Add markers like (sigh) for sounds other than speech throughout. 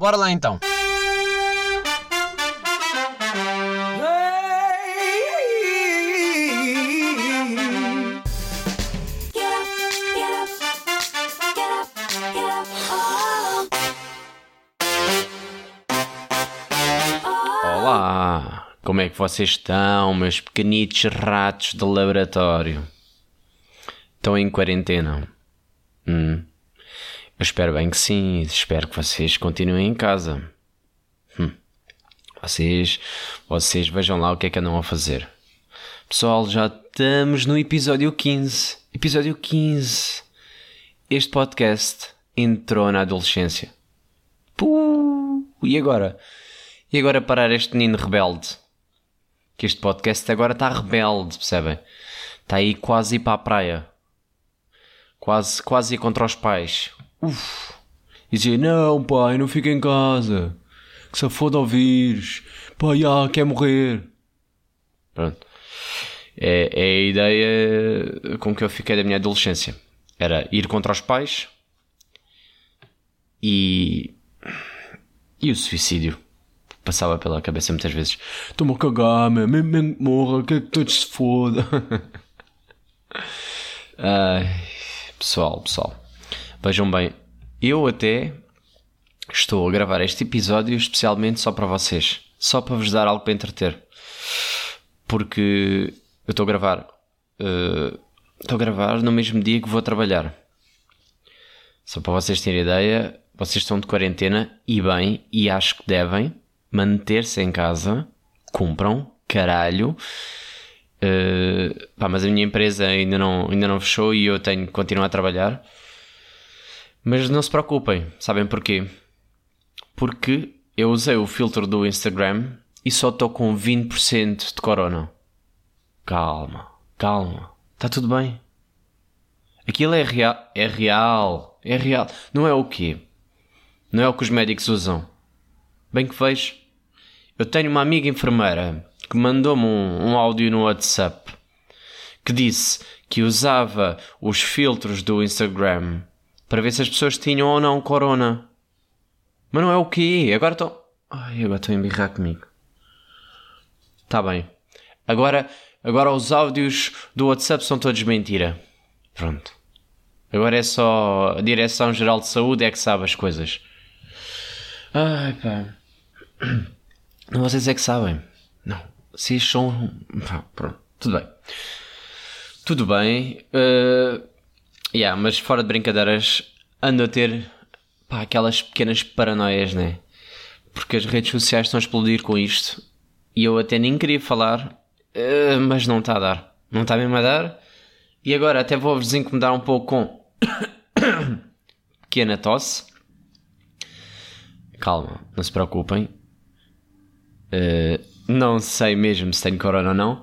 Bora lá então. Olá, como é que vocês estão, meus pequenitos ratos de laboratório? Estão em quarentena? Hum. Eu espero bem que sim, espero que vocês continuem em casa. Hum. Vocês, vocês vejam lá o que é que andam a fazer. Pessoal, já estamos no episódio 15. Episódio 15. Este podcast entrou na adolescência. Puh, e agora? E agora parar este menino rebelde? Que este podcast agora está rebelde, percebem? Está aí quase ir para a praia. Quase, quase ir contra os pais. Uf. E dizia, não pai, não fica em casa. Que se foda ao vírus. Pai, ah, quer morrer. Pronto. É, é a ideia com que eu fiquei da minha adolescência. Era ir contra os pais e... E o suicídio passava pela cabeça muitas vezes. Estou-me a cagar, mesmo, mesmo que morra, que é que todos se foda. (laughs) Ai, pessoal, pessoal, vejam bem, eu até estou a gravar este episódio especialmente só para vocês, só para vos dar algo para entreter, porque eu estou a gravar, uh, estou a gravar no mesmo dia que vou trabalhar. Só para vocês terem ideia, vocês estão de quarentena e bem, e acho que devem manter-se em casa, cumpram, caralho. Uh, pá, mas a minha empresa ainda não, ainda não fechou e eu tenho que continuar a trabalhar. Mas não se preocupem, sabem porquê? Porque eu usei o filtro do Instagram e só estou com 20% de corona. Calma, calma, está tudo bem. Aquilo é real, é real, é real. Não é o quê? Não é o que os médicos usam. Bem que vejo. Eu tenho uma amiga enfermeira que mandou-me um, um áudio no WhatsApp que disse que usava os filtros do Instagram para ver se as pessoas tinham ou não corona. Mas não é o quê? Agora estou. Ai, agora estou a embirrar comigo. Está bem. Agora, agora os áudios do WhatsApp são todos mentira. Pronto. Agora é só a Direção-Geral de Saúde é que sabe as coisas. Ai pá. (clears throat) Não vocês é que sabem. Não. Vocês são. Pronto. Tudo bem. Tudo bem. Uh, yeah, mas fora de brincadeiras, ando a ter pá, aquelas pequenas paranoias, né? Porque as redes sociais estão a explodir com isto. E eu até nem queria falar, uh, mas não está a dar. Não está mesmo a dar. E agora até vou-vos incomodar um pouco com (coughs) pequena tosse. Calma, não se preocupem. Uh, não sei mesmo se tenho corona ou não,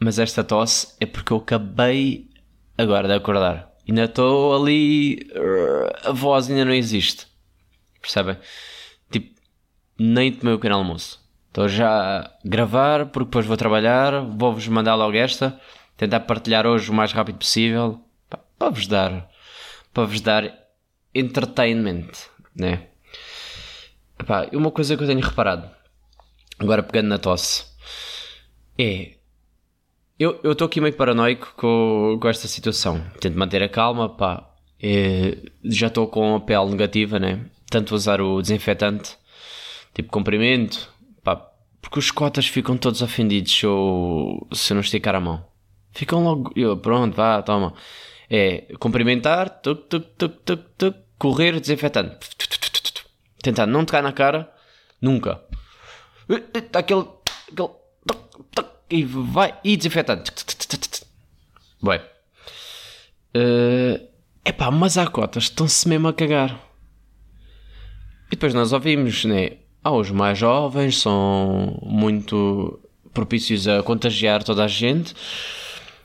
mas esta tosse é porque eu acabei agora de acordar. Ainda estou ali. Uh, a voz ainda não existe. Percebem? Tipo, nem tomei o pequeno almoço. Estou já a gravar porque depois vou trabalhar. Vou-vos mandar logo esta. Tentar partilhar hoje o mais rápido possível. Para vos dar. Para vos dar entertainment. Né? Epá, uma coisa que eu tenho reparado agora pegando na tosse, é. Eu estou aqui meio paranoico com, com esta situação. Tento manter a calma, pá. Já estou com a pele negativa, né? Tanto usar o desinfetante, tipo comprimento, pá. Porque os cotas ficam todos ofendidos se eu, se eu não esticar a mão. Ficam logo. Eu, pronto, vá, toma. É cumprimentar, tuc, tuc, tuc, tuc, tuc, correr, desinfetante. Tentar não tocar na cara, nunca. Aquele, aquele. E vai. E desinfetante. Bem. Uh, epá, mas há cotas estão-se mesmo a cagar. E depois nós ouvimos, né? Ah, os mais jovens são muito propícios a contagiar toda a gente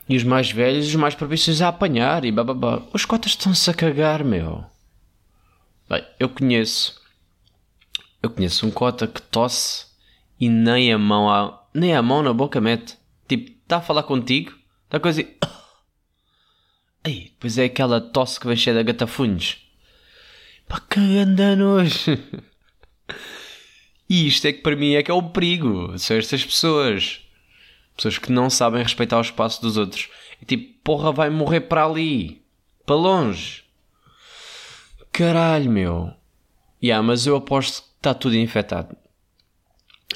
e os mais velhos, os mais propícios a apanhar e bababá. Os cotas estão-se a cagar, meu. Bem, eu conheço. Eu conheço um cota que tosse e nem a mão nem a mão na boca mete. Tipo, está a falar contigo, está coisa assim. (coughs) Aí, pois é aquela tosse que vai cheia de gatafunhos. Pá, que anda nojo. (laughs) E isto é que para mim é que é o perigo. São estas pessoas. Pessoas que não sabem respeitar o espaço dos outros. E tipo, porra, vai morrer para ali. Para longe. Caralho, meu. Yeah, mas eu aposto que está tudo infectado.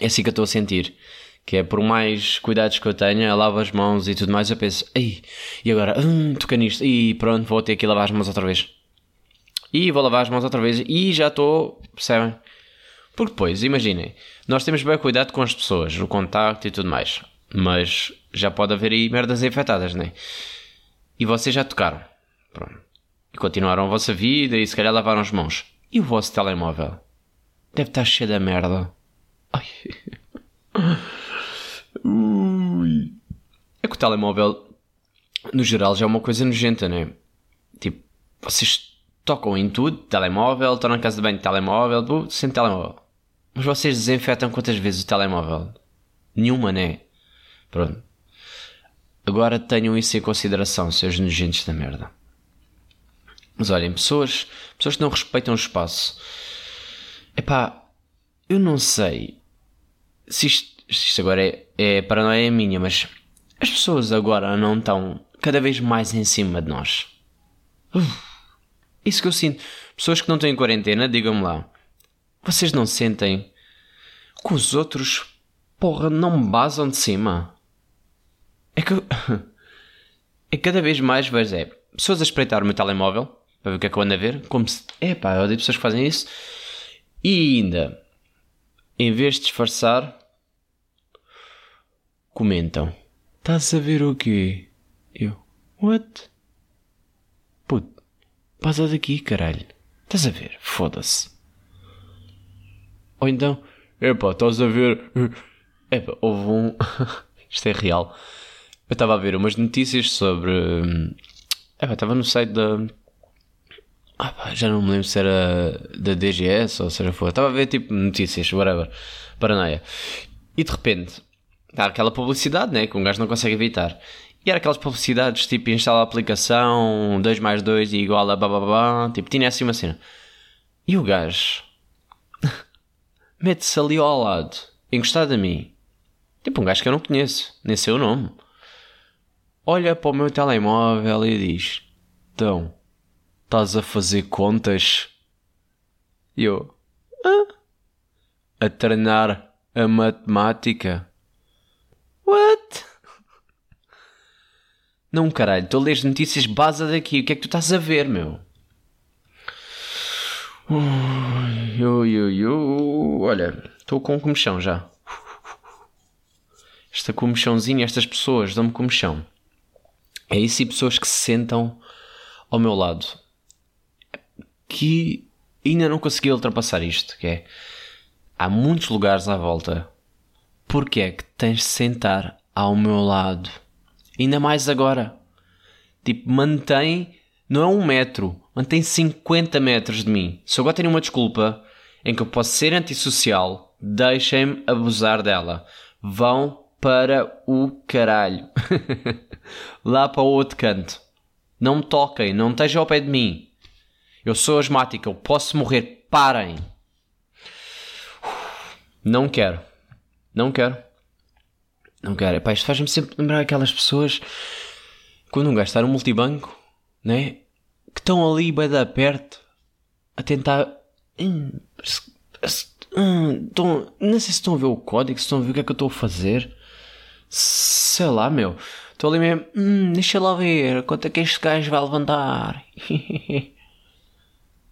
É assim que eu estou a sentir. Que é por mais cuidados que eu tenha, lavo as mãos e tudo mais, eu penso, ei, e agora, hum, toca nisto, e pronto, vou ter que lavar as mãos outra vez. E vou lavar as mãos outra vez, e já estou, percebem? Porque depois, imaginem, nós temos bem cuidado com as pessoas, o contacto e tudo mais, mas já pode haver aí merdas infectadas, né? E vocês já tocaram, pronto. E continuaram a vossa vida e se calhar lavaram as mãos. E o vosso telemóvel? Deve estar cheio da merda. Ai. (laughs) É que o telemóvel, no geral, já é uma coisa nojenta, né? Tipo, vocês tocam em tudo, telemóvel, estão na casa de banho, telemóvel, sem telemóvel. Mas vocês desinfetam quantas vezes o telemóvel? Nenhuma, né? Pronto. Agora tenham isso em consideração, seus nojentos da merda. Mas olhem, pessoas, pessoas que não respeitam o espaço. Epá, eu não sei se isto, isto agora é, é paranoia minha, mas as pessoas agora não estão cada vez mais em cima de nós. Uf, isso que eu sinto. Pessoas que não têm quarentena, digam-me lá. Vocês não sentem que os outros, porra, não me basam de cima? É que. (laughs) É cada vez mais vejo é pessoas a espreitar o meu telemóvel para ver o que é que eu ando a ver. Como se. É pá, eu odeio pessoas que fazem isso. E ainda, em vez de disfarçar, comentam: Estás a ver o quê? Eu: What? Puto, passa daqui, caralho. Estás a ver? Foda-se. Ou então, epá, estás a ver. Epá, houve um. (laughs) Isto é real. Eu estava a ver umas notícias sobre. Hum, epá, estava no site da. Ah, pá, já não me lembro se era da DGS ou seja for. Estava a ver tipo notícias, whatever. Paranoia. E de repente, está aquela publicidade, né? Que um gajo não consegue evitar. E era aquelas publicidades tipo instala a aplicação 2 mais 2 igual a bababá. Tipo, tinha assim uma cena. E o gajo (laughs) mete-se ali ao lado, encostado a mim. Tipo um gajo que eu não conheço, nem sei o nome. Olha para o meu telemóvel e diz: Então, estás a fazer contas? E eu: ah? A treinar a matemática? What? Não, caralho, estou a ler as notícias base daqui. O que é que tu estás a ver, meu? Olha, estou com comichão já. Esta comichãozinha, estas pessoas dão-me comichão. É isso e pessoas que se sentam ao meu lado. Que ainda não consegui ultrapassar isto, que é... Há muitos lugares à volta. Porque é que tens de sentar ao meu lado? Ainda mais agora. Tipo, mantém... Não é um metro mantém 50 metros de mim. Se eu agora tenho uma desculpa em que eu posso ser antissocial, deixem-me abusar dela. Vão para o caralho. (laughs) Lá para o outro canto. Não me toquem, não estejam ao pé de mim. Eu sou asmático, eu posso morrer. Parem. Não quero. Não quero. Não quero. Epá, isto faz-me sempre lembrar aquelas pessoas quando um gajo está no multibanco, né? que estão ali bem da perto a tentar. Hum, hum, não sei se estão a ver o código, se estão a ver o que é que eu estou a fazer. Sei lá, meu. Estou ali mesmo. Hum, deixa lá ver quanto é que este gajo vai levantar. (laughs)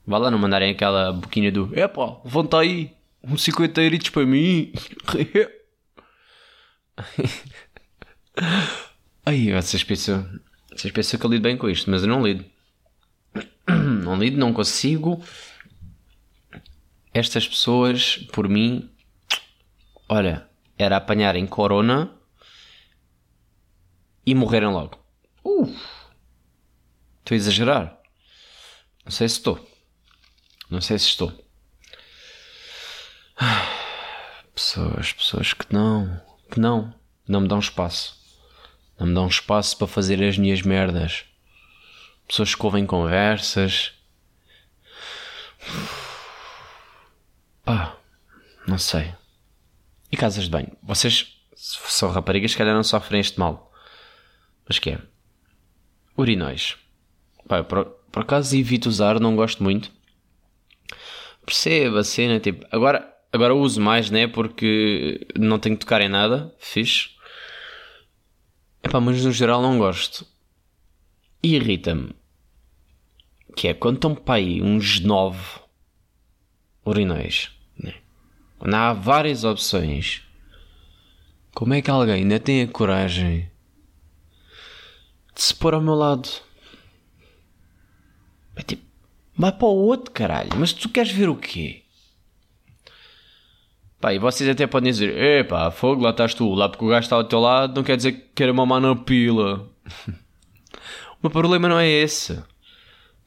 Vá lá não mandarem aquela boquinha do Epá, levanta aí, uns 50 euritos para mim. (laughs) Aí, vocês pensam, vocês pensam que eu lido bem com isto, mas eu não lido. (clears throat) não lido, não consigo. Estas pessoas, por mim, olha, era apanharem corona e morrerem logo. Uh, estou a exagerar. Não sei se estou. Não sei se estou. Pessoas, pessoas que não, que não, não me dão espaço. Não me dão espaço para fazer as minhas merdas pessoas que ouvem conversas. Pá, Não sei. E casas de banho? Vocês são raparigas, se calhar não sofrem este mal. Mas que é? Urinóis. Pá, por, por acaso evito usar, não gosto muito. Perceba a cena, tipo, agora, agora uso mais, né? Porque não tenho que tocar em nada, fixe. Epá, mas no geral não gosto. E irrita-me. Que é quando estão para aí uns 9 urinóis, né? Quando há várias opções. Como é que alguém ainda tem a coragem de se pôr ao meu lado? É tipo, vai para o outro caralho, mas tu queres ver o quê? Pá, e vocês até podem dizer, epá, fogo, lá estás tu, lá porque o gajo está ao teu lado não quer dizer que queira mamar na pila. (laughs) o meu problema não é esse.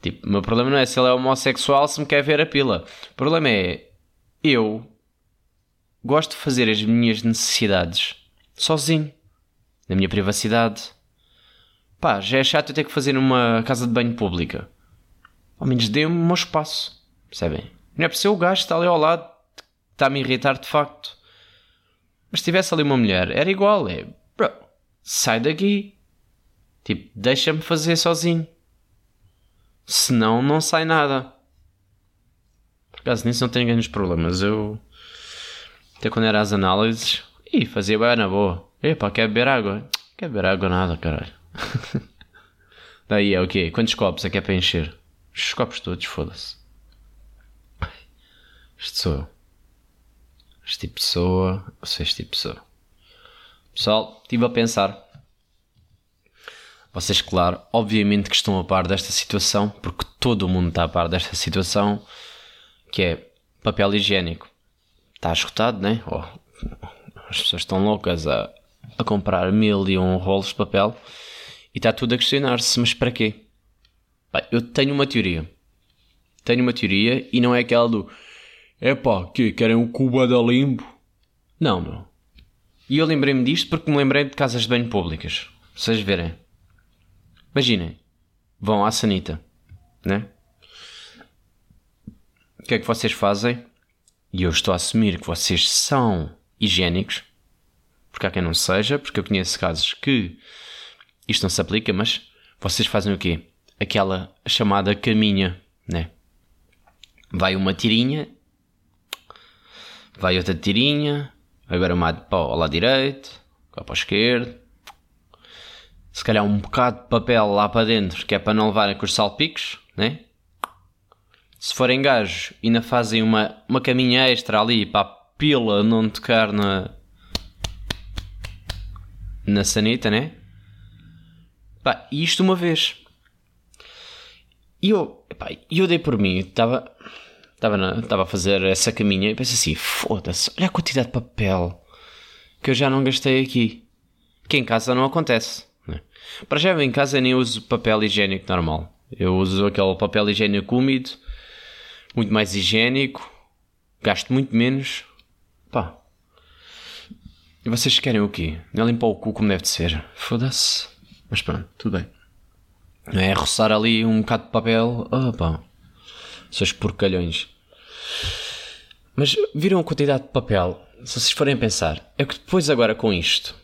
Tipo, o meu problema não é se ele é homossexual, se me quer ver a pila. O problema é, eu gosto de fazer as minhas necessidades sozinho, na minha privacidade. Pá, já é chato eu ter que fazer numa casa de banho pública. Ao menos dê-me um espaço, percebem? Não é por ser o gajo que está ali ao lado está-me a irritar de facto. Mas se tivesse ali uma mulher, era igual, é. Bro, sai daqui. Tipo, deixa-me fazer sozinho. Senão não sai nada. Por acaso nisso não tenho grandes problemas. Eu. Até quando era as análises, e fazia bem na boa. Epá, quer beber água? Quer beber água nada, caralho. (laughs) Daí é o quê? Quantos copos é que é para encher? Os copos todos, foda-se. Este sou eu. Este tipo de pessoa. Eu sou este tipo de pessoa. Pessoal, estive a pensar. Vocês, claro, obviamente que estão a par desta situação, porque todo o mundo está a par desta situação, que é papel higiênico. Está esgotado, né? Oh, as pessoas estão loucas a, a comprar mil e um rolos de papel e está tudo a questionar-se, mas para quê? eu tenho uma teoria. Tenho uma teoria e não é aquela do epá, que querem o Cuba da Limbo? Não, meu. E eu lembrei-me disto porque me lembrei de casas de banho públicas. Vocês verem. Imaginem. Vão à sanita, né? O que é que vocês fazem? E eu estou a assumir que vocês são higiênicos, porque há quem não seja, porque eu conheço casos que isto não se aplica, mas vocês fazem o quê? Aquela chamada caminha, né? Vai uma tirinha, vai outra tirinha, agora uma para o lado direito, para o esquerdo, se calhar um bocado de papel lá para dentro, que é para não levarem com os salpicos, né? Se forem gajos, ainda fazem uma, uma caminha extra ali para pila não tocar na. na sanita, né? Pá, isto uma vez. E eu, epá, eu dei por mim, estava. Estava a fazer essa caminha e pensei assim: foda-se, olha a quantidade de papel que eu já não gastei aqui. Que em casa não acontece. Né? Para já em casa nem uso papel higiênico normal. Eu uso aquele papel higiênico úmido, muito mais higiênico, gasto muito menos Pá. E vocês querem o quê? Não é limpar o cu como deve de ser. Foda-se. Mas pronto, tudo bem. É roçar ali um bocado de papel. Pá. Seus porcalhões. Mas viram a quantidade de papel? Se vocês forem pensar, é que depois agora com isto,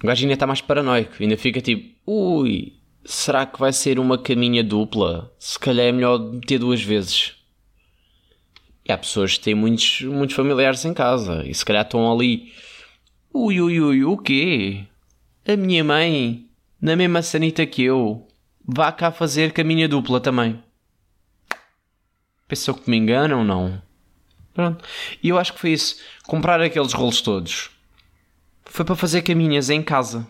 o gajo ainda está mais paranoico. Ainda fica tipo, ui, será que vai ser uma caminha dupla? Se calhar é melhor meter duas vezes. E há pessoas que têm muitos, muitos familiares em casa e se calhar estão ali. Ui, ui, ui, o quê? A minha mãe, na mesma sanita que eu, vá cá fazer caminha dupla também. Pensou que me enganam ou não? Pronto. E eu acho que foi isso. Comprar aqueles rolos todos. Foi para fazer caminhas em casa.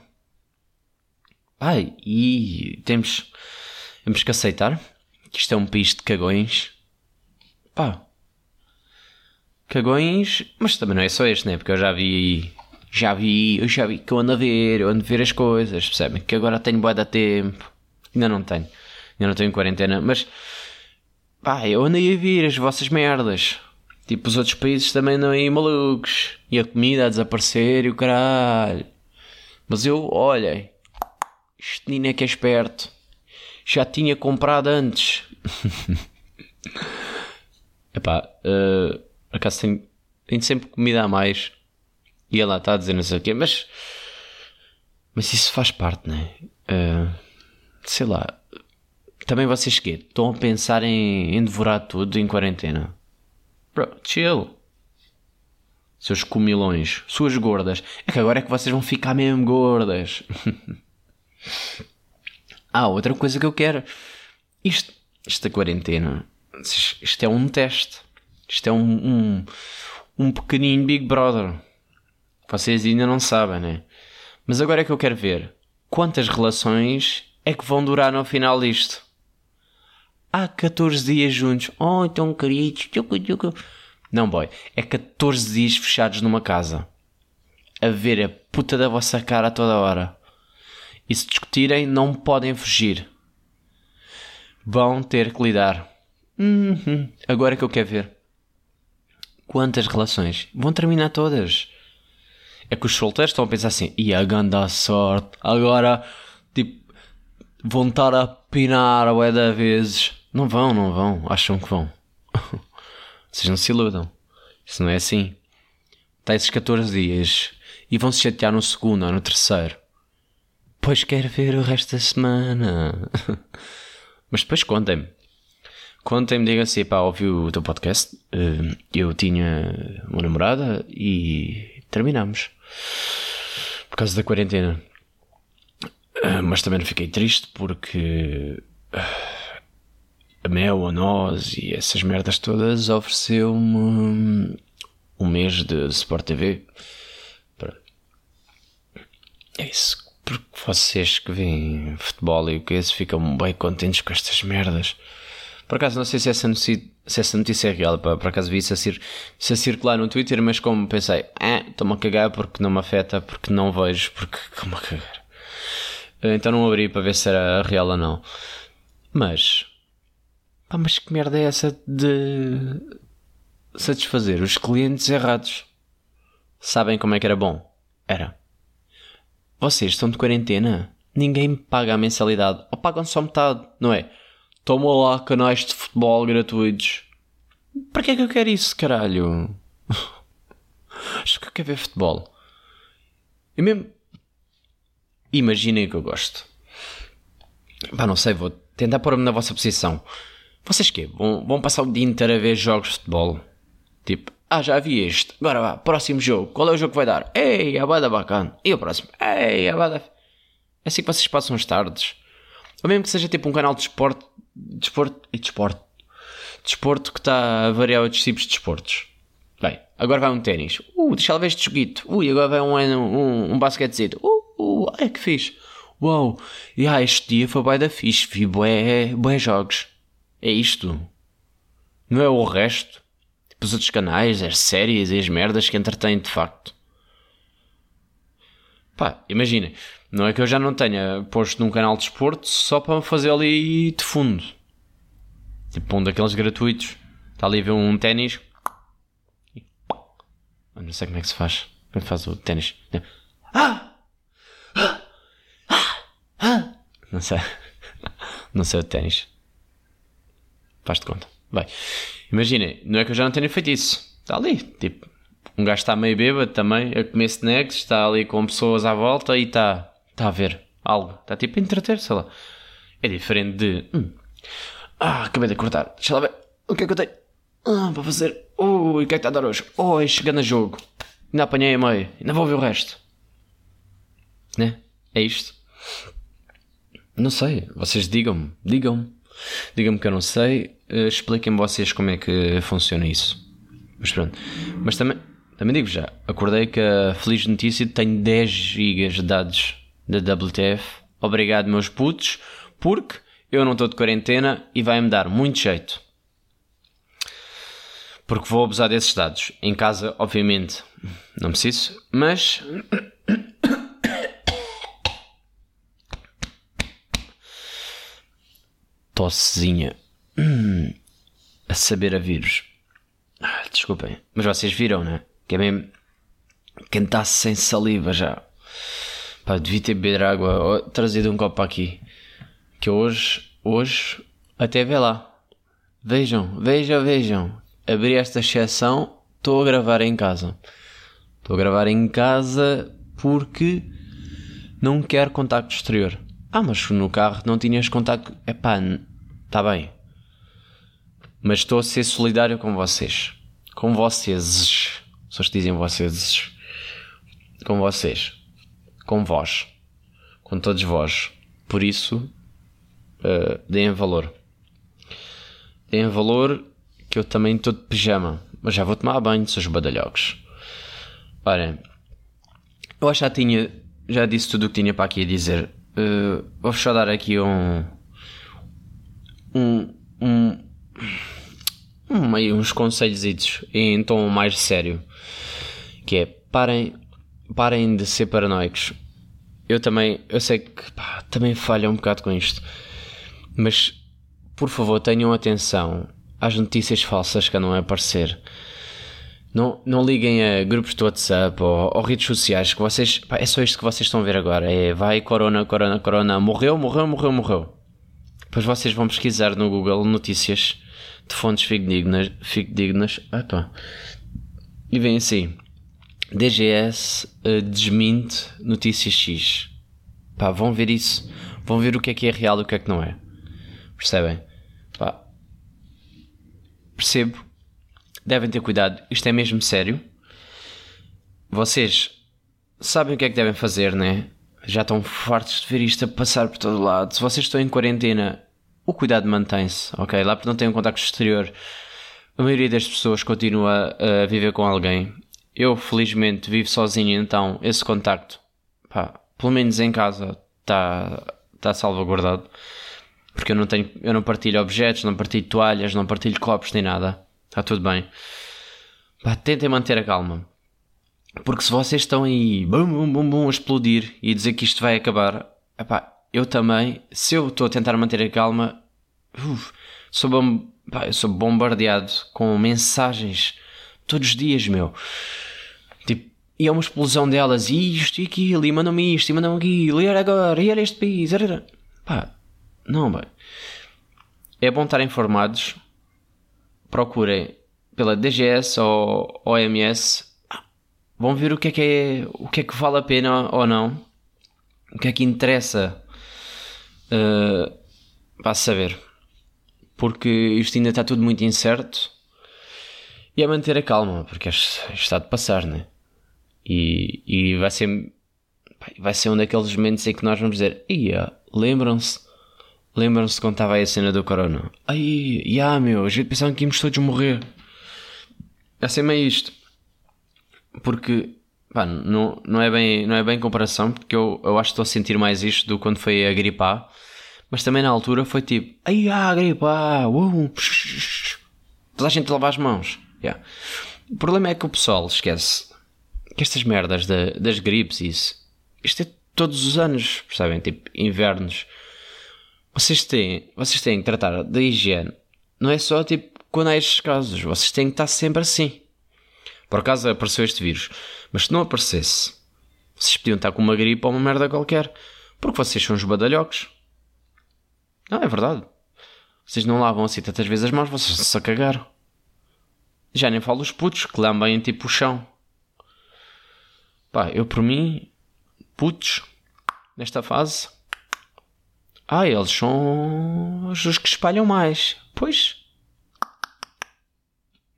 Ai, e temos, temos que aceitar que isto é um país de cagões. Pá, cagões, mas também não é só este, né? Porque eu já vi, já vi, eu já vi que eu ando a ver, eu ando a ver as coisas, percebem? Que agora tenho boa da tempo, ainda não tenho, ainda não tenho quarentena, mas pá, eu andei a vir as vossas merdas. Tipo, os outros países também andam aí malucos. E a comida a desaparecer e o caralho. Mas eu, olhem, este menino é que é esperto. Já tinha comprado antes. (laughs) Epá, uh, acaso tenho, Tenho sempre comida a mais. E ela está a dizer não sei o quê, mas. Mas isso faz parte, não é? Uh, sei lá. Também vocês quê? Estão a pensar em, em devorar tudo em quarentena? Bro, chill. Seus comilões, suas gordas. É que agora é que vocês vão ficar mesmo gordas. (laughs) ah, outra coisa que eu quero. Isto, esta quarentena. Isto é um teste. Isto é um, um, um pequenino Big Brother. Vocês ainda não sabem, né? Mas agora é que eu quero ver quantas relações é que vão durar no final disto. Há 14 dias juntos. Oh, tão queridos. Não, boy. É 14 dias fechados numa casa. A ver a puta da vossa cara toda hora. E se discutirem, não podem fugir. Vão ter que lidar. Uhum. Agora é que eu quero ver. Quantas relações? Vão terminar todas. É que os solteiros estão a pensar assim, e a ganda sorte, agora, tipo, vão estar a pinar a da vezes. Não vão, não vão, acham que vão. (laughs) Vocês não se iludam. Isso não é assim. Está esses 14 dias e vão se chatear no segundo ou no terceiro. Pois quero ver o resto da semana. (laughs) Mas depois contem-me. Contem-me, digam assim, pá, ouvi o teu podcast. Eh, eu tinha uma namorada e terminamos. Por causa da quarentena. Eh, mas também não fiquei triste porque eh, a Mel, a nós e essas merdas todas ofereceu-me um mês de Sport TV. É isso. Porque vocês que veem futebol e o que é isso ficam bem contentes com estas merdas. Por acaso, não sei se essa notícia, se essa notícia é real, por acaso vi isso a, cir a circular no Twitter, mas como pensei, ah, estou-me a cagar porque não me afeta, porque não vejo, porque como a cagar. Então não abri para ver se era real ou não. Mas, pá, mas que merda é essa de satisfazer os clientes errados? Sabem como é que era bom? Era. Vocês estão de quarentena? Ninguém paga a mensalidade. Ou pagam só metade, não é? Toma lá canais de futebol gratuitos. Para que é que eu quero isso, caralho? (laughs) Acho que eu quero ver futebol. E mesmo. Imaginem que eu gosto. Pá, não sei, vou tentar pôr-me na vossa posição. Vocês quê? Vão, vão passar o dia inteiro a ver jogos de futebol? Tipo, ah, já vi este. Agora vá, próximo jogo. Qual é o jogo que vai dar? Ei, a bada bacana. E o próximo? Ei, a bada. É assim que vocês passam as tardes. Ou mesmo que seja tipo um canal de esporte. Desporto. De e desporto. Desporto que está a variar outros tipos de desportos. Bem, agora vai um ténis. Uh, deixa lá ver este joguito. Ui, agora vai um, um, um basquetezito. Uh, uh, é que fiz. Uau. E ah, este dia foi bem da fixe. Vi bué, bué jogos. É isto. Não é o resto. Tipo os outros canais, as séries e as merdas que entretêm de facto. Pá, imagina. Não é que eu já não tenha posto num canal de esporte só para fazer ali de fundo. Tipo um daqueles gratuitos. Está ali a ver um ténis. Não sei como é que se faz. É que faz o ténis? Ah! Ah! Ah! Não sei. (laughs) Não sei o ténis. Faz-te conta. Vai. Imagina, não é que eu já não tenha feito isso. Está ali. Tipo, um gajo está meio bêbado também, a comer snacks, está ali com pessoas à volta e está Está a ver algo. Está tipo a entreter, sei lá. É diferente de. Hum, ah, acabei de cortar. Deixa lá ver. O que é que eu tenho? Ah, para fazer. Ui, o que é que está a dar hoje? Oi, chegando a jogo. Ainda apanhei a meio. Ainda vou ver o resto. Né? É isto. Não sei. Vocês digam-me. Digam-me. Digam-me que eu não sei. Uh, Expliquem-me vocês como é que funciona isso. Mas pronto. Mas também, também digo já. Acordei que a feliz notícia tem 10 GB de dados da WTF. Obrigado, meus putos, porque eu não estou de quarentena e vai-me dar muito jeito. Porque vou abusar desses dados. Em casa, obviamente, não preciso, mas. (coughs) Tossezinha. A saber a vírus. Ah, desculpem, mas vocês viram, né? Que é mesmo. Está sem saliva já. Pá, devia ter beber água, trazido um copo aqui. Que hoje, hoje, até vê lá. Vejam, vejam, vejam. Abri esta exceção, estou a gravar em casa. Estou a gravar em casa porque não quero contacto exterior. Ah, mas no carro não tinhas contacto. Epá, está bem. Mas estou a ser solidário com vocês. Com vocês. Pessoas dizem vocês. Com vocês. Com vós. Com todos vós. Por isso, uh, deem valor. Deem valor que eu também estou de pijama. Mas já vou tomar banho, seus badalhocos. Ora, eu acho que já tinha. Já disse tudo o que tinha para aqui a dizer. Uh, vou só dar aqui um. Um. Um. Meio uns conselhos em tom mais sério. Que é parem. Parem de ser paranoicos. Eu também. Eu sei que pá, também falha um bocado com isto. Mas por favor tenham atenção às notícias falsas que andam a aparecer. Não, não liguem a grupos de WhatsApp ou, ou redes sociais que vocês. Pá, é só isto que vocês estão a ver agora. É vai, corona, corona, corona, morreu, morreu, morreu, morreu. Depois vocês vão pesquisar no Google notícias de fontes fidedignas. fidedignas ah, e vem assim: DGS uh, desmente notícias X. Pá, vão ver isso. Vão ver o que é que é real e o que é que não é. Percebem? Pá, percebo devem ter cuidado, isto é mesmo sério. Vocês sabem o que é que devem fazer, né? Já estão fartos de ver isto a passar por todo lado. Se vocês estão em quarentena, o cuidado mantém-se, ok? Lá porque não têm um contacto exterior, a maioria das pessoas continua a viver com alguém. Eu, felizmente, vivo sozinho, então esse contacto, pá, pelo menos em casa, está tá salvaguardado. Porque eu não, tenho, eu não partilho objetos, não partilho toalhas, não partilho copos nem nada. Está tudo bem. Pá, tentem manter a calma. Porque se vocês estão aí bum, bum, bum, bum, a explodir e dizer que isto vai acabar, epá, eu também, se eu estou a tentar manter a calma, uf, sou, bom, pá, eu sou bombardeado com mensagens todos os dias, meu. Tipo, e é uma explosão delas, e isto e aquilo, e mandam-me isto, e mandam-me aquilo, e era agora, e era este país, era. Pá, não, bem. É bom estar informados, procurem pela DGS ou OMS, vão ver o que é que é, o que é que vale a pena ou não, o que é que interessa uh, saber, porque isto ainda está tudo muito incerto e é manter a calma, porque está de passar, né? E, e vai ser vai ser um daqueles momentos em que nós vamos dizer, ia, lembram-se Lembram-se quando estava aí a cena do corona? Ai, já meu, a gente pensava que íamos todos morrer. É meio isto. Porque, pá, não, não, é bem, não é bem comparação, porque eu, eu acho que estou a sentir mais isto do quando foi a gripar. Mas também na altura foi tipo, ai, ah, gripar, uh, toda a gente lava as mãos. Yeah. O problema é que o pessoal esquece que estas merdas de, das gripes e isso, isto é todos os anos, percebem? Tipo, invernos vocês têm, vocês têm que tratar da higiene. Não é só tipo quando há estes casos. Vocês têm que estar sempre assim. Por acaso apareceu este vírus. Mas se não aparecesse, vocês podiam estar com uma gripe ou uma merda qualquer. Porque vocês são os badalhocos. Não, é verdade. Vocês não lavam assim tantas vezes as mãos, vocês só cagaram. Já nem falo os putos que lambem tipo o chão. Pá, eu por mim, putos, nesta fase, ah, eles são os que espalham mais. Pois.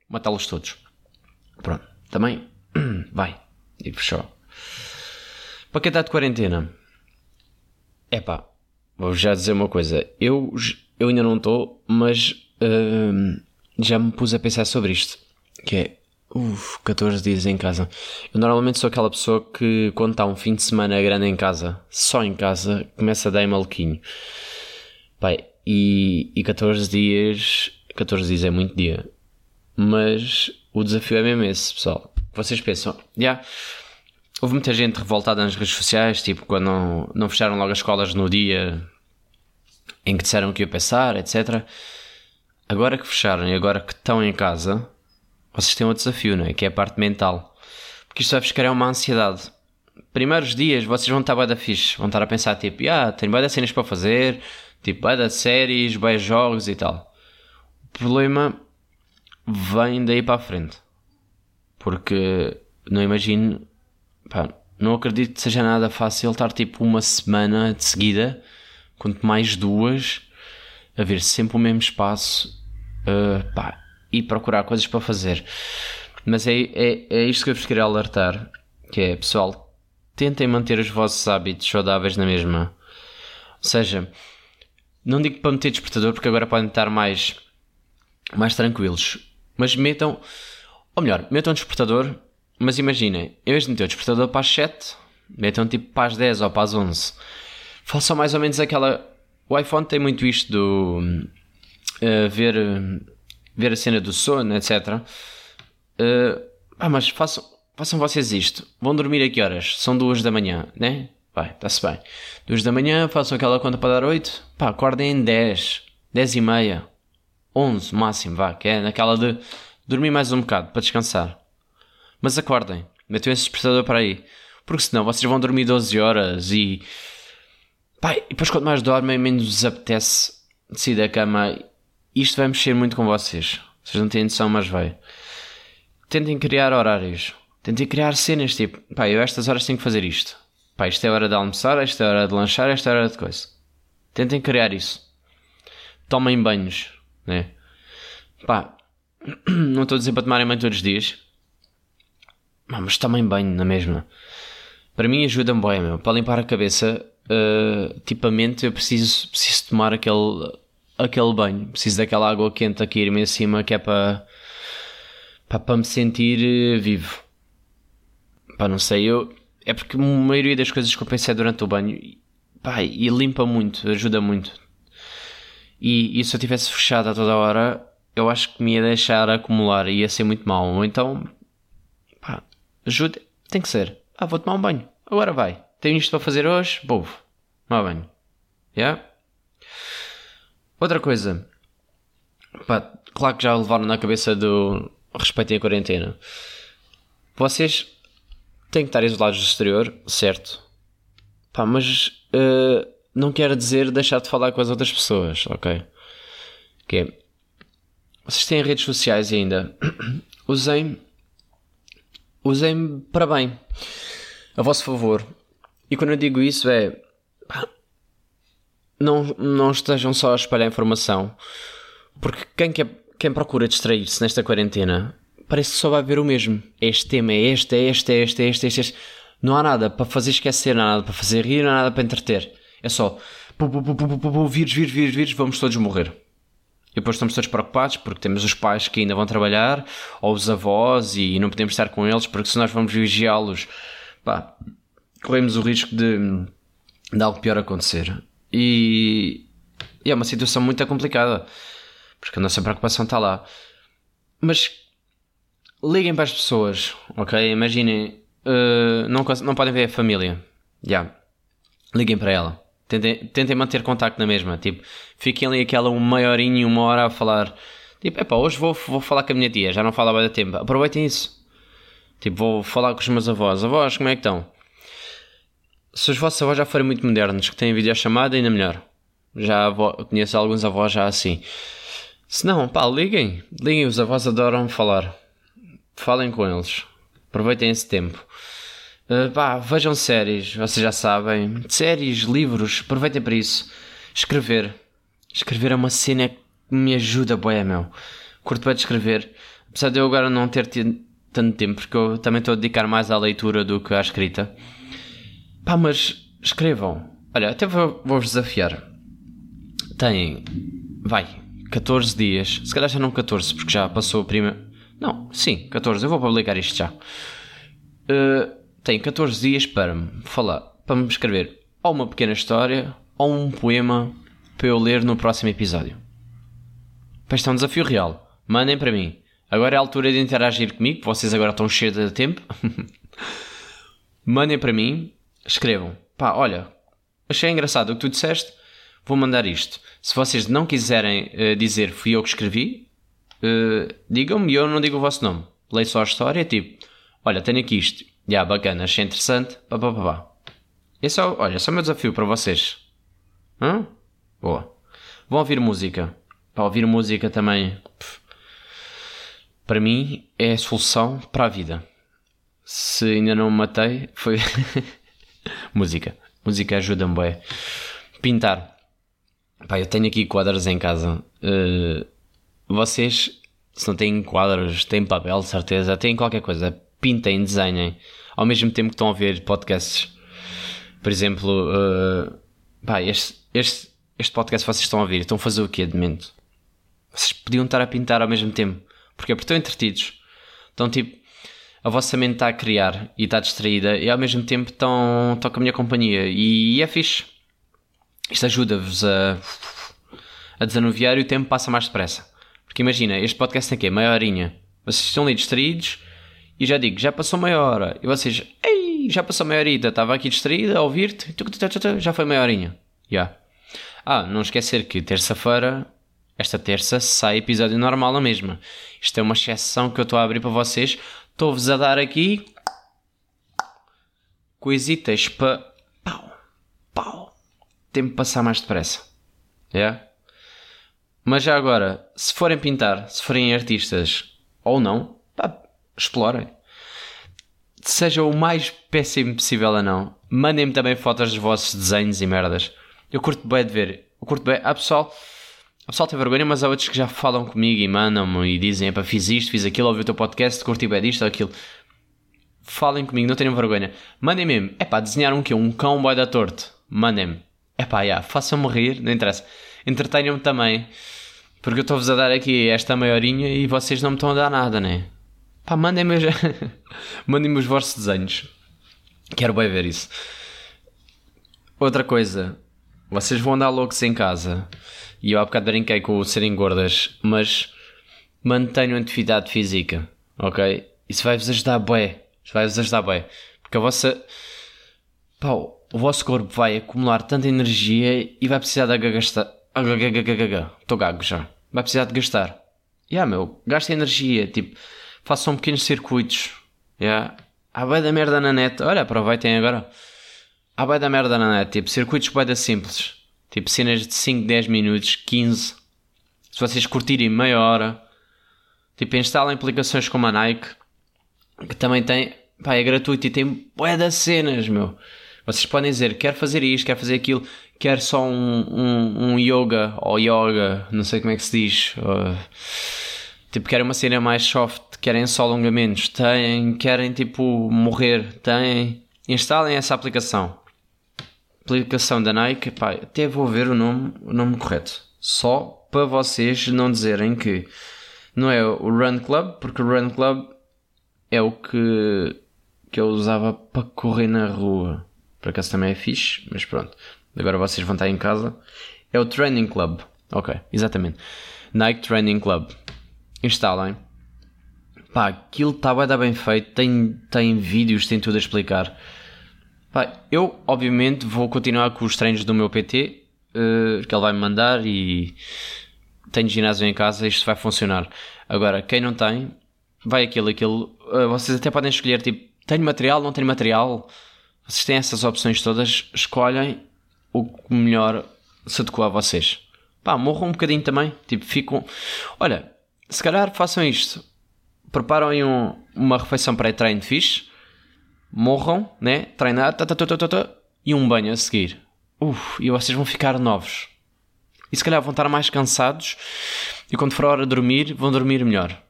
Matá-los todos. Pronto. Também. Vai. E fechou. Para quem está de quarentena. Epá. Vou já dizer uma coisa. Eu, eu ainda não estou, mas uh, já me pus a pensar sobre isto. Que é Uf, 14 dias em casa. Eu normalmente sou aquela pessoa que, quando está um fim de semana grande em casa, só em casa, começa a dar maluquinho. Pai, e, e 14 dias. 14 dias é muito dia. Mas o desafio é mesmo esse, pessoal. Vocês pensam, já. Yeah, houve muita gente revoltada nas redes sociais, tipo, quando não, não fecharam logo as escolas no dia em que disseram que ia pensar, etc. Agora que fecharam e agora que estão em casa vocês têm um desafio, não é? Que é a parte mental. Porque isto vai-vos criar uma ansiedade. Primeiros dias vocês vão estar bem da fixe, vão estar a pensar tipo, ah, tenho bem cenas para fazer, tipo, bem séries, bem jogos e tal. O problema vem daí para a frente. Porque não imagino, pá, não acredito que seja nada fácil estar tipo uma semana de seguida, quanto mais duas, a ver sempre o mesmo espaço uh, pá, e procurar coisas para fazer. Mas é, é, é isto que eu vos queria alertar: que é pessoal, tentem manter os vossos hábitos saudáveis na mesma. Ou seja, não digo para meter despertador porque agora podem estar mais, mais tranquilos, mas metam, ou melhor, metam despertador, mas imaginem, em vez de meter o despertador para as 7, metam tipo para as 10 ou para as 11. Façam mais ou menos aquela. O iPhone tem muito isto do. Uh, ver, ver a cena do sono, etc. Uh, ah, mas façam, façam vocês isto. Vão dormir a que horas? São duas da manhã, né? Vai, está-se bem. Duas da manhã, façam aquela conta para dar 8. Pá, acordem em 10, 10 e meia, 11 máximo, vá, que é naquela de dormir mais um bocado para descansar. Mas acordem, metam esse despertador para aí. Porque senão vocês vão dormir 12 horas e. Pá, e depois quanto mais dormem, menos vos apetece sair da cama. Isto vai mexer muito com vocês. Vocês não têm noção, mas vai. Tentem criar horários. Tentem criar cenas tipo, pá, eu estas horas tenho que fazer isto. Pá, isto é hora de almoçar, esta é hora de lanchar, esta é hora de coisa. Tentem criar isso. Tomem banhos, né? Pá, (clears throat) não estou a dizer para tomarem banho todos os dias. Mas tomem banho na mesma. Para mim ajuda-me bem, meu. Para limpar a cabeça, uh, tipo a mente, eu preciso, preciso tomar aquele, aquele banho. Preciso daquela água quente aqui ir-me acima que é para, para, para me sentir uh, vivo. Pá, não sei, eu é porque a maioria das coisas que eu pensei durante o banho pá, e limpa muito, ajuda muito. E, e se eu tivesse fechado a toda hora, eu acho que me ia deixar acumular e ia ser muito mal. Então, pá, ajuda, tem que ser. Ah, vou tomar um banho, agora vai. Tenho isto para fazer hoje, vou tomar banho. Yeah? Outra coisa, pá, claro que já levaram na cabeça do respeitem a quarentena. Vocês tem que estar isolados do exterior, certo. Pá, mas uh, não quer dizer deixar de falar com as outras pessoas, ok? Que é, vocês têm redes sociais ainda, (clears throat) usem, usem para bem, a vosso favor. E quando eu digo isso é, não, não estejam só a espalhar informação, porque quem, quer, quem procura distrair-se nesta quarentena parece que só vai ver o mesmo. Este tema é este, é este, é este, é este, é este. Não há nada para fazer esquecer, não há nada para fazer rir, não há nada para entreter. É só vírus, vírus, vírus, vírus, vamos todos morrer. E depois estamos todos preocupados porque temos os pais que ainda vão trabalhar, ou os avós, e não podemos estar com eles porque se nós vamos vigiá-los, pá, corremos o risco de, de algo pior acontecer. E, e é uma situação muito complicada porque a nossa preocupação está lá. Mas liguem para as pessoas, ok? Imaginem, uh, não, não podem ver a família. Já. Yeah. Liguem para ela. Tentem, tentem manter contacto na mesma. Tipo, fiquem ali aquela uma horinha, uma hora a falar. Tipo, epá, hoje vou, vou falar com a minha tia, já não falava da tempo. Aproveitem isso. Tipo, vou falar com os meus avós. Avós, como é que estão? Se os vossos avós já forem muito modernos, que têm videochamada, ainda melhor. Já avó, conheço alguns avós já assim. Se não, pá, liguem. Liguem, os avós adoram falar falem com eles. Aproveitem esse tempo. Pá, vejam séries, vocês já sabem. Séries, livros, aproveitem para isso. Escrever. Escrever é uma cena que me ajuda, boé, meu. Curto bem de escrever. Apesar de eu agora não ter tido tanto tempo, porque eu também estou a dedicar mais à leitura do que à escrita. Pá, mas escrevam. Olha, até vou-vos vou desafiar. Tem, vai, 14 dias. Se calhar já não 14, porque já passou a primeira não, sim, 14. Eu vou publicar isto já. Uh, tenho 14 dias para me falar, para me escrever ou uma pequena história ou um poema para eu ler no próximo episódio. Isto é um desafio real. Mandem para mim. Agora é a altura de interagir comigo, vocês agora estão cheios de tempo. (laughs) Mandem para mim, escrevam. Pá, olha, achei engraçado o que tu disseste, vou mandar isto. Se vocês não quiserem uh, dizer fui eu que escrevi, uh, digam-me e eu não digo o vosso nome. Leio só a história, tipo, olha, tenho aqui isto. Yeah, bacana, achei interessante, pá, pá, pá, pá. Esse é, olha, esse é o meu desafio para vocês. Hã? Boa. Vão ouvir música. Para ouvir música também. para mim é a solução para a vida. Se ainda não me matei, foi (laughs) música. Música ajuda-me bem. Pintar. Pá, eu tenho aqui quadros em casa. Uh, vocês, se não têm quadros, têm papel, certeza, têm qualquer coisa. Pintem, desenhem. Ao mesmo tempo que estão a ver podcasts. Por exemplo, uh, pá, este, este, este podcast vocês estão a ouvir. Estão a fazer o quê de momento? Vocês podiam estar a pintar ao mesmo tempo. Porque, porque estão entretidos. Estão tipo. A vossa mente está a criar e está distraída e ao mesmo tempo estão, estão com a minha companhia. E é fixe. Isto ajuda-vos a, a desanuviar e o tempo passa mais depressa. Porque imagina, este podcast tem aqui meia horinha. Vocês estão ali distraídos e já digo, já passou meia hora. E vocês, ei, já passou meia horita, estava aqui distraída a ouvir-te, já foi meia horinha. Já. Ah, não esquecer que terça-feira, esta terça, sai episódio normal a mesma. Isto é uma exceção que eu estou a abrir para vocês. Estou-vos a dar aqui coisitas para pau, pau tempo passar mais depressa. Yeah? Mas já agora, se forem pintar, se forem artistas ou não, explorem. Seja o mais péssimo possível ou não, mandem-me também fotos dos vossos desenhos e merdas. Eu curto bem de ver. Eu curto bem. Há pessoal, há pessoal tem vergonha, mas há outros que já falam comigo e mandam-me e dizem: pá, fiz isto, fiz aquilo, ouvi o teu podcast, curti bem disto ou aquilo. Falem comigo, não tenham vergonha. Mandem mesmo. É pá, desenhar um quê? Um cão boy da torto. Mandem-me. É pá, yeah, façam-me rir, não interessa. Entretenham-me também. Porque eu estou-vos a dar aqui esta maiorinha e vocês não me estão a dar nada, né? Pá, mandem (laughs) os vossos desenhos. Quero bem ver isso. Outra coisa, vocês vão andar loucos em casa. E eu há bocado brinquei com o serem gordas, mas mantenham atividade física, ok? Isso vai-vos ajudar bem. Isso vai-vos ajudar bem. Porque a vossa. Pau, o vosso corpo vai acumular tanta energia e vai precisar de gastar. Estou gago já. Vai precisar de gastar. Yeah, meu, gasta energia. Tipo, façam pequenos circuitos. Yeah. Há bem da merda na net. Olha, aproveitem agora. Há bem da merda na net. Tipo, circuitos bem da simples. Tipo, cenas de 5, 10 minutos, 15. Se vocês curtirem meia hora. Tipo, instalem aplicações como a Nike. Que também tem. Pá, é gratuito e tem bué das cenas, meu. Vocês podem dizer, quero fazer isto, quero fazer aquilo, quero só um, um, um yoga ou yoga, não sei como é que se diz. Tipo, querem uma cena mais soft, querem só alongamentos, têm, querem tipo morrer, têm. Instalem essa aplicação. Aplicação da Nike, pá, até vou ver o nome, o nome correto. Só para vocês não dizerem que não é o Run Club, porque o Run Club é o que, que eu usava para correr na rua. Por acaso também é fixe, mas pronto. Agora vocês vão estar em casa. É o Training Club. Ok, exatamente. Nike Training Club. Instalem. Pá, aquilo está bem, bem feito. Tem, tem vídeos, tem tudo a explicar. Pá, eu, obviamente, vou continuar com os treinos do meu PT. Uh, eh, que ele vai me mandar e tenho ginásio em casa. Isto vai funcionar. Agora, quem não tem, vai aquilo, aquilo. Uh, vocês até podem escolher tipo: tenho material, não tenho material vocês têm essas opções todas, escolhem o que melhor se adequa a vocês. Pá, morram um bocadinho também. Tipo, ficam. Olha, se calhar façam isto. Preparam um, uma refeição pré-treino fixe. Morram, né? Treinar, tá, tá, tá, e um banho a seguir. Uf, e vocês vão ficar novos. E se calhar vão estar mais cansados. E quando for a hora de dormir, vão dormir melhor.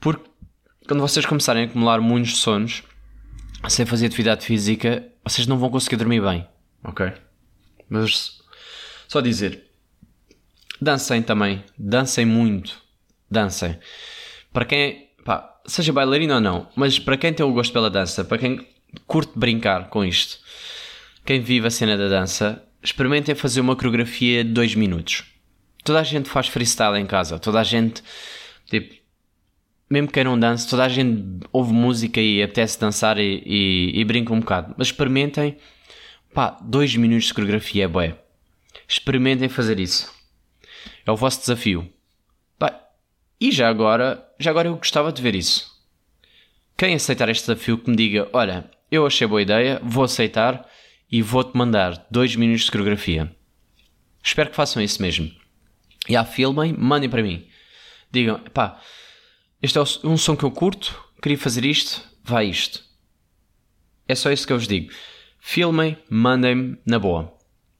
Porque quando vocês começarem a acumular muitos sonos, sem fazer atividade física, vocês não vão conseguir dormir bem, ok? Mas só dizer, dancem também, dancem muito, dancem. Para quem, pá, seja bailarino ou não, mas para quem tem o gosto pela dança, para quem curte brincar com isto, quem vive a cena da dança, experimentem fazer uma coreografia de 2 minutos. Toda a gente faz freestyle em casa, toda a gente, tipo, mesmo quem não dance, toda a gente ouve música e apetece dançar e, e, e brinca um bocado. Mas experimentem, pá, dois minutos de coreografia é bué. Experimentem fazer isso. É o vosso desafio. Pá, e já agora, já agora eu gostava de ver isso. Quem aceitar este desafio que me diga, olha, eu achei boa ideia, vou aceitar e vou-te mandar dois minutos de coreografia. Espero que façam isso mesmo. E a filmem, mandem para mim. Digam, pá, este é um som que eu curto, queria fazer isto, vai isto. É só isso que eu vos digo. Filmem, mandem-me na boa.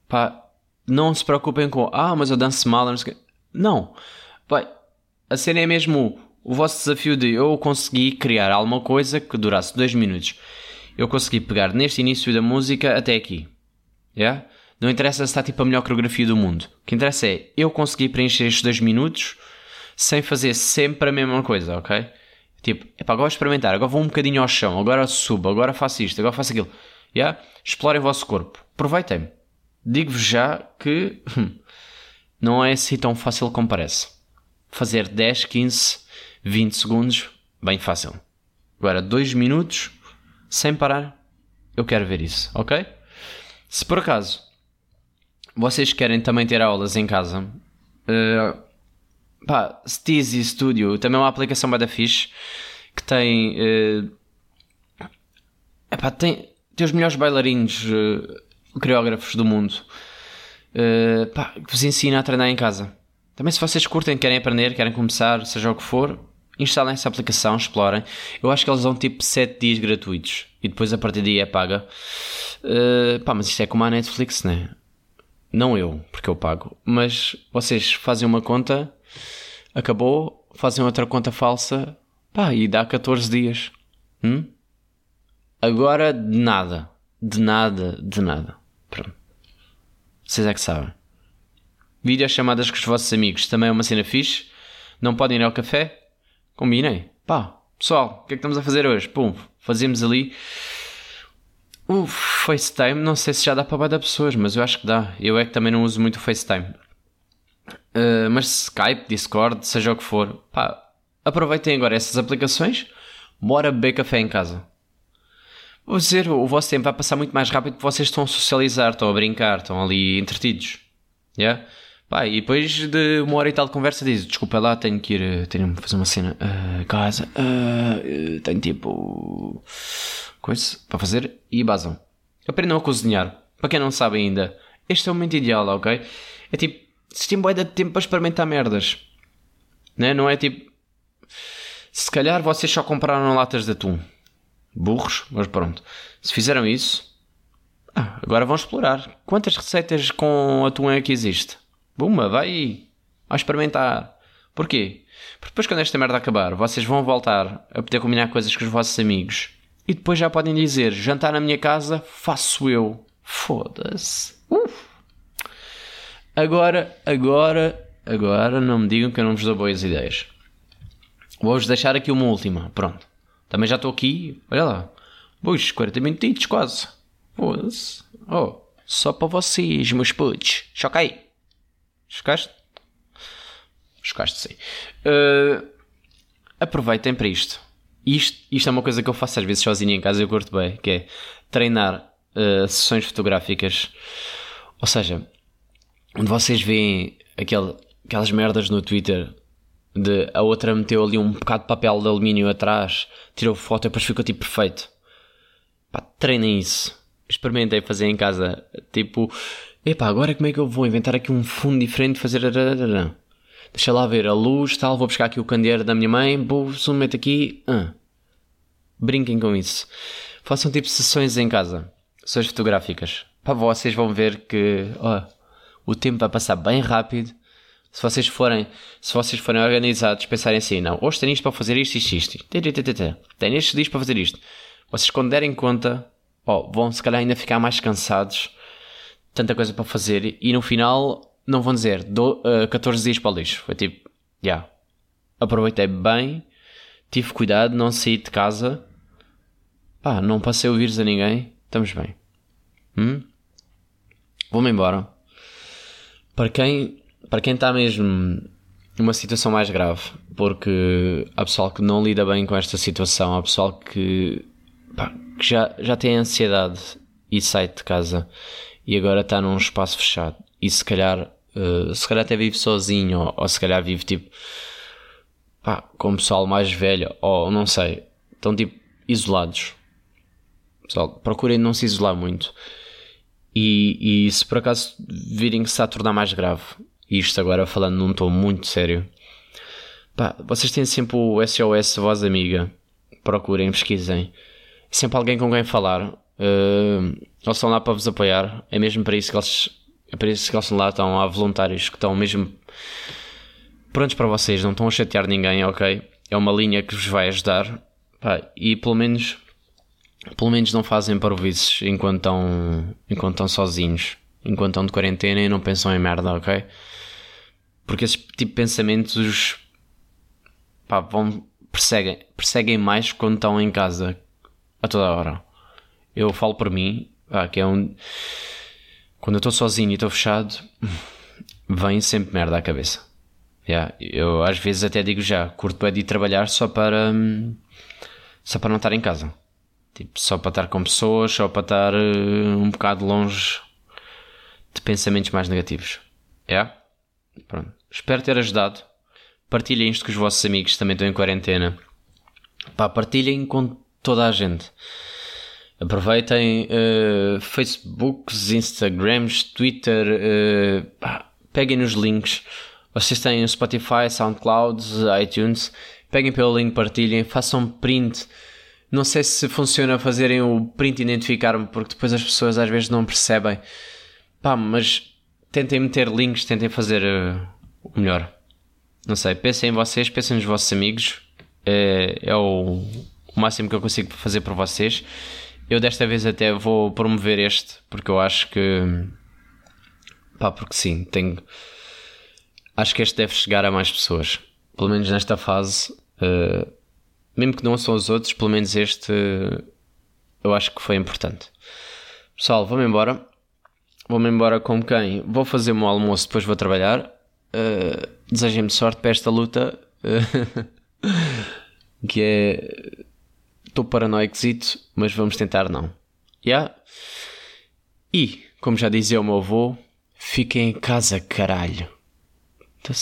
Pá, não se preocupem com, ah, mas eu danço mal, não sei Não. Pai, a cena é mesmo o vosso desafio de eu conseguir criar alguma coisa que durasse dois minutos. Eu consegui pegar neste início da música até aqui. Yeah? Não interessa se está tipo a melhor coreografia do mundo. O que interessa é eu conseguir preencher estes dois minutos sem fazer sempre a mesma coisa, ok? Tipo, agora vou experimentar, agora vou um bocadinho ao chão, agora subo, agora faço isto, agora faço aquilo. Yeah? Explorem o vosso corpo. Aproveitem. Digo-vos já que (laughs) hum, não é assim tão fácil como parece. Fazer 10, 15, 20 segundos, bem fácil. Agora, 2 minutos, sem parar, eu quero ver isso, ok? Se por acaso vocês querem também ter aulas em casa, uh, pá, Steezy Studio também é uma aplicação bada fixe que tem, uh, epá, tem, tem os melhores bailarinos, uh, coreógrafos do mundo, uh, pá, que vos ensina a treinar em casa. Também se vocês curtem, querem aprender, querem começar, seja o que for, instalem essa aplicação, explorem. Eu acho que eles dão tipo 7 dias gratuitos e depois a partir daí é paga. Uh, pá, mas isto é como a Netflix, né? Não eu, porque eu pago. Mas vocês fazem uma conta, acabou, fazem outra conta falsa, pá, e dá 14 dias. Hum? Agora, de nada. De nada, de nada. Pronto. Vocês é que sabem. Chamadas com os vossos amigos também é uma cena fixe. Não podem ir ao café? Combinem. Pá, pessoal, o que é que estamos a fazer hoje? Pum, fazemos ali o FaceTime, não sei se já dá para dar pessoas, mas eu acho que dá. Eu é que também não uso muito o FaceTime. Uh, mas Skype, Discord, seja o que for, pá, aproveitem agora essas aplicações, bora beber café em casa. Vou dizer, o vosso tempo vai passar muito mais rápido porque vocês estão a socializar, estão a brincar, estão ali entretidos. Yeah? Pá, e depois de uma hora e tal de conversa diz, desculpa lá, tenho que ir, tenho que fazer uma cena uh, casa, uh, tenho tipo coisa para fazer e basam. Aprendam a cozinhar. Para quem não sabe ainda, este é o momento ideal, ok? É tipo, se tem boia de tempo para experimentar merdas. Né? Não é tipo. Se calhar vocês só compraram latas de atum. Burros, mas pronto. Se fizeram isso, ah, agora vão explorar. Quantas receitas com atum é que existe? Buma, vai a experimentar. Porquê? Porque depois quando esta merda acabar, vocês vão voltar a poder combinar coisas com os vossos amigos e depois já podem dizer: jantar na minha casa, faço eu. Foda-se. Agora, agora, agora não me digam que eu não vos dou boas ideias. Vou-vos deixar aqui uma última. Pronto. Também já estou aqui. Olha lá. Pois, 40 minutos quase. Foda-se. Oh, só para vocês, meus putos. Choca aí. Chocaste? Chocaste, sim. Uh, aproveitem para isto isto, isto é uma coisa que eu faço às vezes sozinho em casa e eu curto bem, que é treinar uh, sessões fotográficas. Ou seja, onde vocês veem aquele, aquelas merdas no Twitter de a outra meteu ali um bocado de papel de alumínio atrás, tirou foto e depois ficou tipo perfeito. Pá, treinem isso. Experimentem fazer em casa. Tipo, epá, agora como é que eu vou inventar aqui um fundo diferente fazer deixa lá ver a luz, tal, vou buscar aqui o candeeiro da minha mãe, vou meto aqui. Ah. Brinquem com isso. Façam tipo sessões em casa, sessões fotográficas. Para vocês vão ver que oh, o tempo vai passar bem rápido. Se vocês forem, se vocês forem organizados, pensarem assim, não, hoje tenho isto para fazer isto, isto, isto. Tenho estes dias para fazer isto. Vocês quando derem conta, oh, vão se calhar ainda ficar mais cansados. Tanta coisa para fazer e no final não vão dizer do, uh, 14 dias para o lixo. Foi tipo, já. Yeah, aproveitei bem, tive cuidado, não saí de casa. Pá, não passei o vírus a ninguém. Estamos bem. Hum? Vou-me embora. Para quem para quem está mesmo numa situação mais grave, porque há pessoal que não lida bem com esta situação, há pessoal que, pá, que já, já tem ansiedade e sai de casa e agora está num espaço fechado e se calhar, uh, se calhar até vive sozinho, ou, ou, se calhar vive tipo pá, com pessoal mais velho, ou não sei, estão tipo isolados. Pessoal, procurem não se isolar muito. E, e se por acaso virem que se está a tornar mais grave, isto agora falando num tom muito sério, Pá, vocês têm sempre o SOS Voz Amiga. Procurem, pesquisem. Sempre alguém com quem falar. Uh, eles estão lá para vos apoiar. É mesmo para isso que eles, é para isso que eles estão lá. Estão há voluntários que estão mesmo prontos para vocês. Não estão a chatear ninguém, ok? É uma linha que vos vai ajudar. Pá, e pelo menos pelo menos não fazem parvoices enquanto estão, enquanto estão sozinhos, enquanto estão de quarentena e não pensam em merda, ok? Porque esse tipo de pensamentos pá, vão, perseguem, perseguem mais quando estão em casa a toda hora. Eu falo por mim, pá, que é um. Quando eu estou sozinho e estou fechado, vem sempre merda à cabeça. Yeah, eu às vezes até digo já, curto é de ir trabalhar só para. Só para não estar em casa Tipo, só para estar com pessoas, só para estar uh, um bocado longe de pensamentos mais negativos. É? Pronto. Espero ter ajudado. Partilhem isto com os vossos amigos que também estão em quarentena. Pá, partilhem com toda a gente. Aproveitem uh, Facebooks, Instagrams, Twitter. Uh, peguem nos links. Vocês têm Spotify, SoundCloud, iTunes. Peguem pelo link, partilhem, façam print não sei se funciona fazerem o print identificar-me, porque depois as pessoas às vezes não percebem. Pá, mas tentem meter links, tentem fazer uh, o melhor. Não sei, pensem em vocês, pensem nos vossos amigos. É, é o, o máximo que eu consigo fazer por vocês. Eu desta vez até vou promover este, porque eu acho que. Pá, porque sim, tenho. Acho que este deve chegar a mais pessoas. Pelo menos nesta fase. Uh, mesmo que não são os outros, pelo menos este eu acho que foi importante. Pessoal, vou-me embora. Vou-me embora como quem? Vou fazer o meu almoço, depois vou trabalhar. Uh, Desejem-me sorte para esta luta. Uh, (laughs) que é. Estou paranoicozito, mas vamos tentar não. Yeah? E, como já dizia o meu avô, fiquem em casa, caralho. (laughs)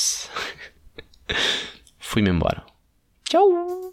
Fui-me embora. Tchau!